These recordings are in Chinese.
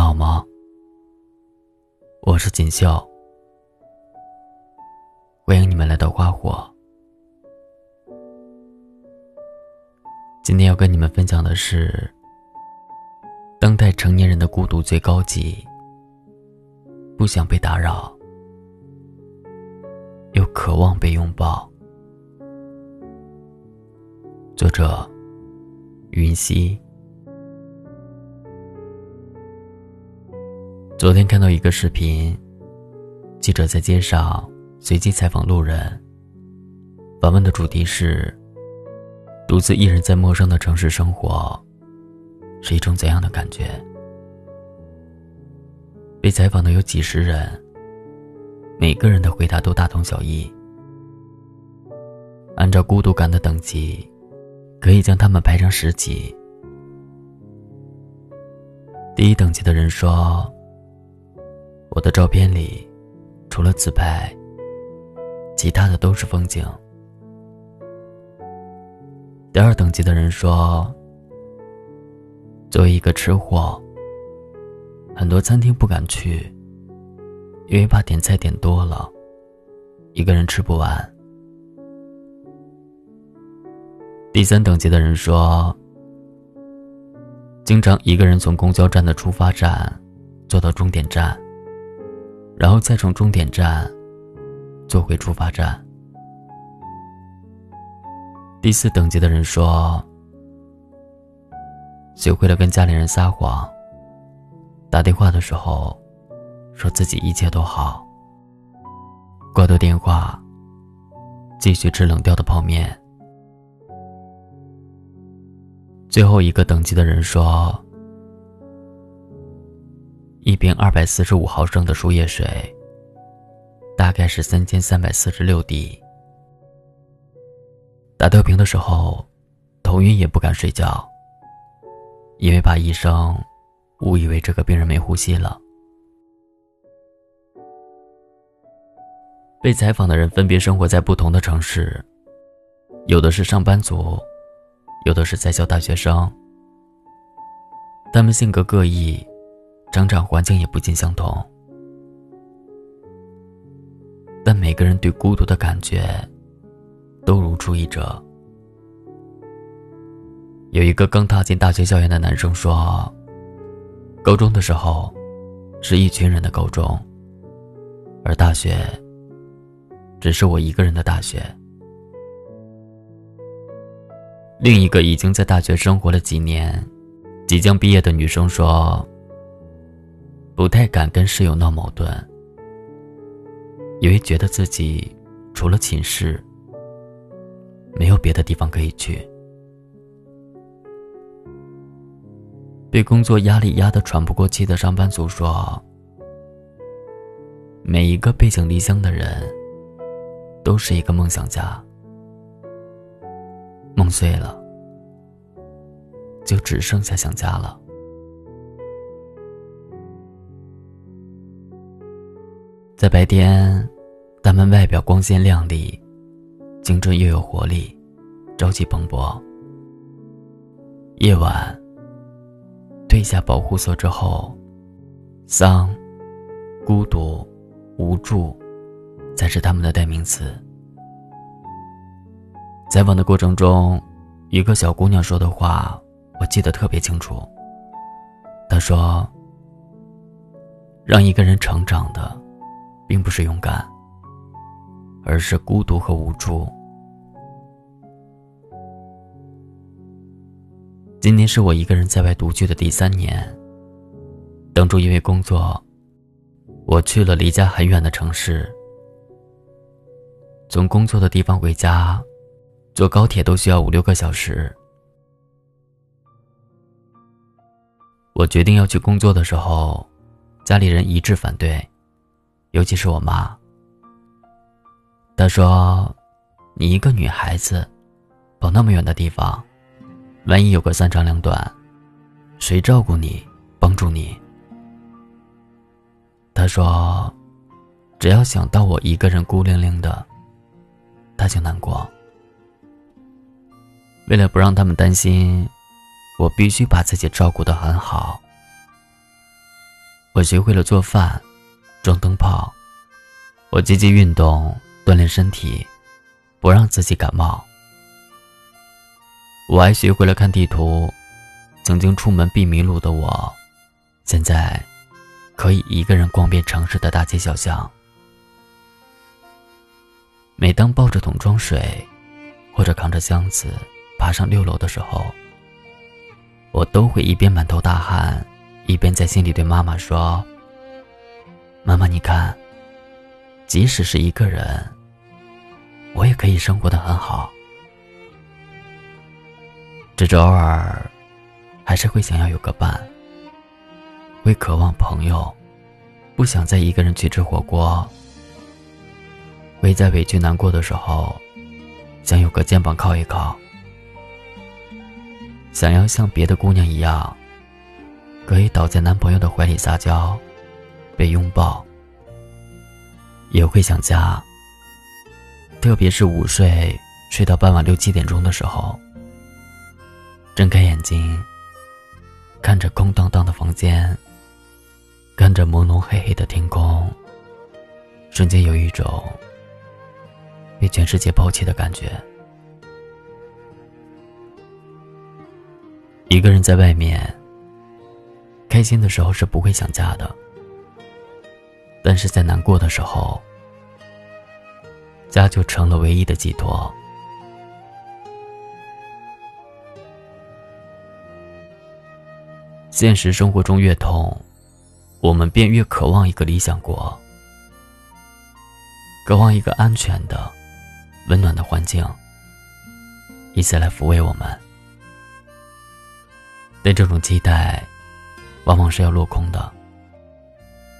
好吗？我是锦绣，欢迎你们来到花火。今天要跟你们分享的是，当代成年人的孤独最高级，不想被打扰，又渴望被拥抱。作者：云溪。昨天看到一个视频，记者在街上随机采访路人。访问的主题是：独自一人在陌生的城市生活，是一种怎样的感觉？被采访的有几十人，每个人的回答都大同小异。按照孤独感的等级，可以将他们排成十级。第一等级的人说。我的照片里，除了自拍，其他的都是风景。第二等级的人说：“作为一个吃货，很多餐厅不敢去，因为怕点菜点多了，一个人吃不完。”第三等级的人说：“经常一个人从公交站的出发站坐到终点站。”然后再从终点站坐回出发站。第四等级的人说：“学会了跟家里人撒谎，打电话的时候说自己一切都好，挂断电话继续吃冷掉的泡面。”最后一个等级的人说。瓶二百四十五毫升的输液水，大概是三千三百四十六滴。打吊瓶的时候，头晕也不敢睡觉，因为怕医生误以为这个病人没呼吸了。被采访的人分别生活在不同的城市，有的是上班族，有的是在校大学生，他们性格各异。成长环境也不尽相同，但每个人对孤独的感觉都如出一辙。有一个刚踏进大学校园的男生说：“高中的时候是一群人的高中，而大学只是我一个人的大学。”另一个已经在大学生活了几年、即将毕业的女生说。不太敢跟室友闹矛盾，因为觉得自己除了寝室，没有别的地方可以去。被工作压力压得喘不过气的上班族说：“每一个背井离乡的人，都是一个梦想家。梦碎了，就只剩下想家了。”在白天，他们外表光鲜亮丽，青春又有活力，朝气蓬勃。夜晚，褪下保护色之后，丧、孤独、无助，才是他们的代名词。采访的过程中，一个小姑娘说的话，我记得特别清楚。她说：“让一个人成长的。”并不是勇敢，而是孤独和无助。今年是我一个人在外独居的第三年。当初因为工作，我去了离家很远的城市，从工作的地方回家，坐高铁都需要五六个小时。我决定要去工作的时候，家里人一致反对。尤其是我妈，她说：“你一个女孩子，跑那么远的地方，万一有个三长两短，谁照顾你、帮助你？”她说：“只要想到我一个人孤零零的，她就难过。为了不让他们担心，我必须把自己照顾得很好。我学会了做饭、装灯泡，我积极运动锻炼身体，不让自己感冒。我还学会了看地图，曾经出门必迷路的我，现在可以一个人逛遍城市的大街小巷。每当抱着桶装水，或者扛着箱子爬上六楼的时候，我都会一边满头大汗，一边在心里对妈妈说：“妈妈，你看，即使是一个人，我也可以生活的很好。只是偶尔，还是会想要有个伴，会渴望朋友，不想再一个人去吃火锅。”会在委屈难过的时候，想有个肩膀靠一靠，想要像别的姑娘一样，可以倒在男朋友的怀里撒娇，被拥抱。也会想家，特别是午睡睡到傍晚六七点钟的时候，睁开眼睛，看着空荡荡的房间，看着朦胧黑黑的天空，瞬间有一种。被全世界抛弃的感觉。一个人在外面，开心的时候是不会想家的，但是在难过的时候，家就成了唯一的寄托。现实生活中越痛，我们便越渴望一个理想国，渴望一个安全的。温暖的环境，以此来抚慰我们。但这种期待，往往是要落空的，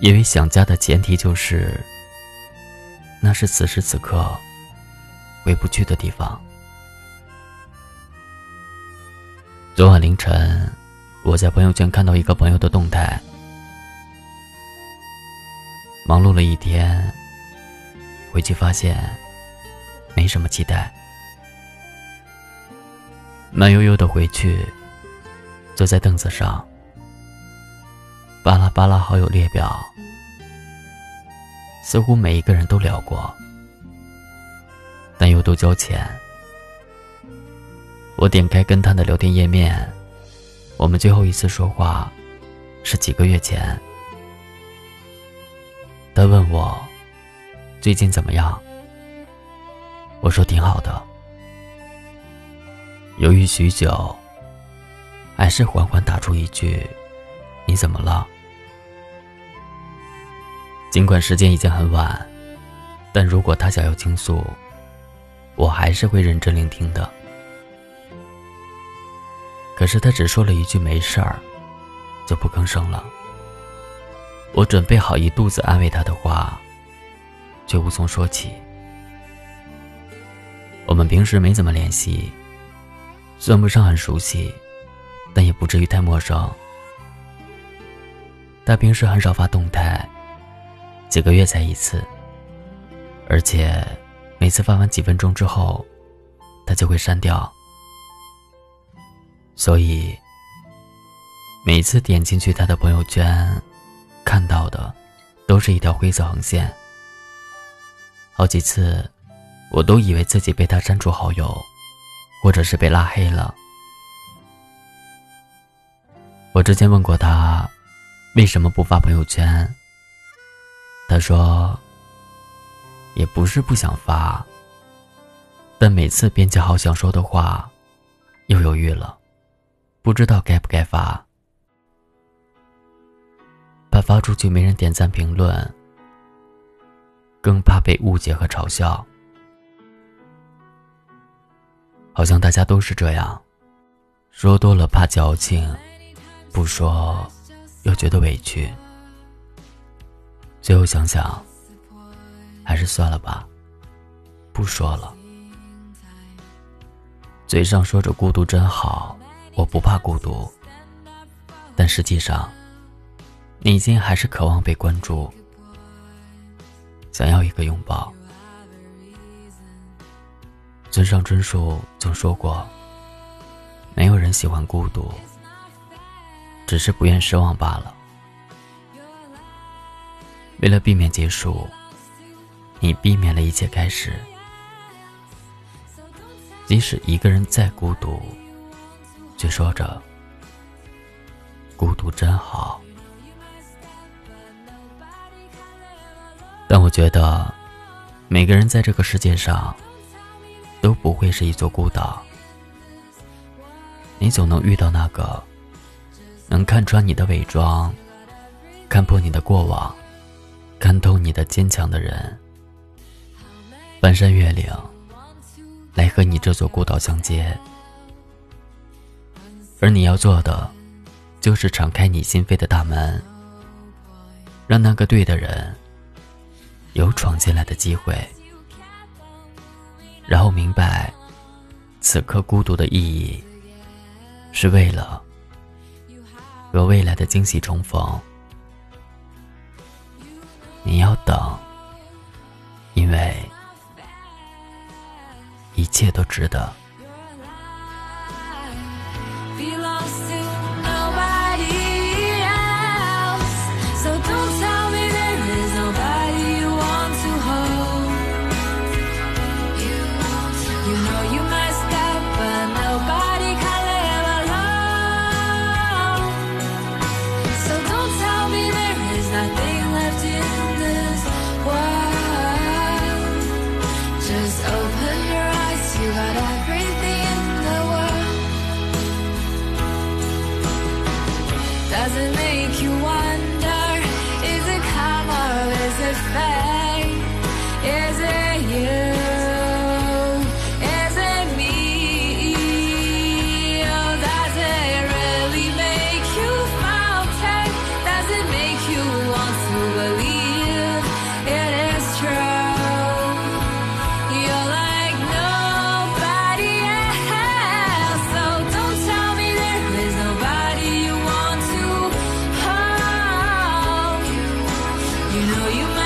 因为想家的前提就是，那是此时此刻回不去的地方。昨晚凌晨，我在朋友圈看到一个朋友的动态，忙碌了一天，回去发现。没什么期待，慢悠悠的回去，坐在凳子上，巴拉巴拉好友列表，似乎每一个人都聊过，但又都交钱。我点开跟他的聊天页面，我们最后一次说话是几个月前。他问我最近怎么样。我说挺好的，犹豫许久，还是缓缓打出一句：“你怎么了？”尽管时间已经很晚，但如果他想要倾诉，我还是会认真聆听的。可是他只说了一句“没事儿”，就不吭声了。我准备好一肚子安慰他的话，却无从说起。我们平时没怎么联系，算不上很熟悉，但也不至于太陌生。他平时很少发动态，几个月才一次，而且每次发完几分钟之后，他就会删掉。所以，每次点进去他的朋友圈，看到的都是一条灰色横线。好几次。我都以为自己被他删除好友，或者是被拉黑了。我之前问过他，为什么不发朋友圈？他说，也不是不想发，但每次编辑好想说的话，又犹豫了，不知道该不该发，怕发出去没人点赞评论，更怕被误解和嘲笑。好像大家都是这样，说多了怕矫情，不说又觉得委屈。最后想想，还是算了吧，不说了。嘴上说着孤独真好，我不怕孤独，但实际上，内心还是渴望被关注，想要一个拥抱。村上春树曾说过：“没有人喜欢孤独，只是不愿失望罢了。”为了避免结束，你避免了一切开始。即使一个人再孤独，却说着孤独真好。但我觉得，每个人在这个世界上都不会是一座孤岛。你总能遇到那个能看穿你的伪装、看破你的过往、看透你的坚强的人，翻山越岭来和你这座孤岛相接。而你要做的，就是敞开你心扉的大门，让那个对的人。有闯进来的机会，然后明白，此刻孤独的意义，是为了和未来的惊喜重逢。你要等，因为一切都值得。You know you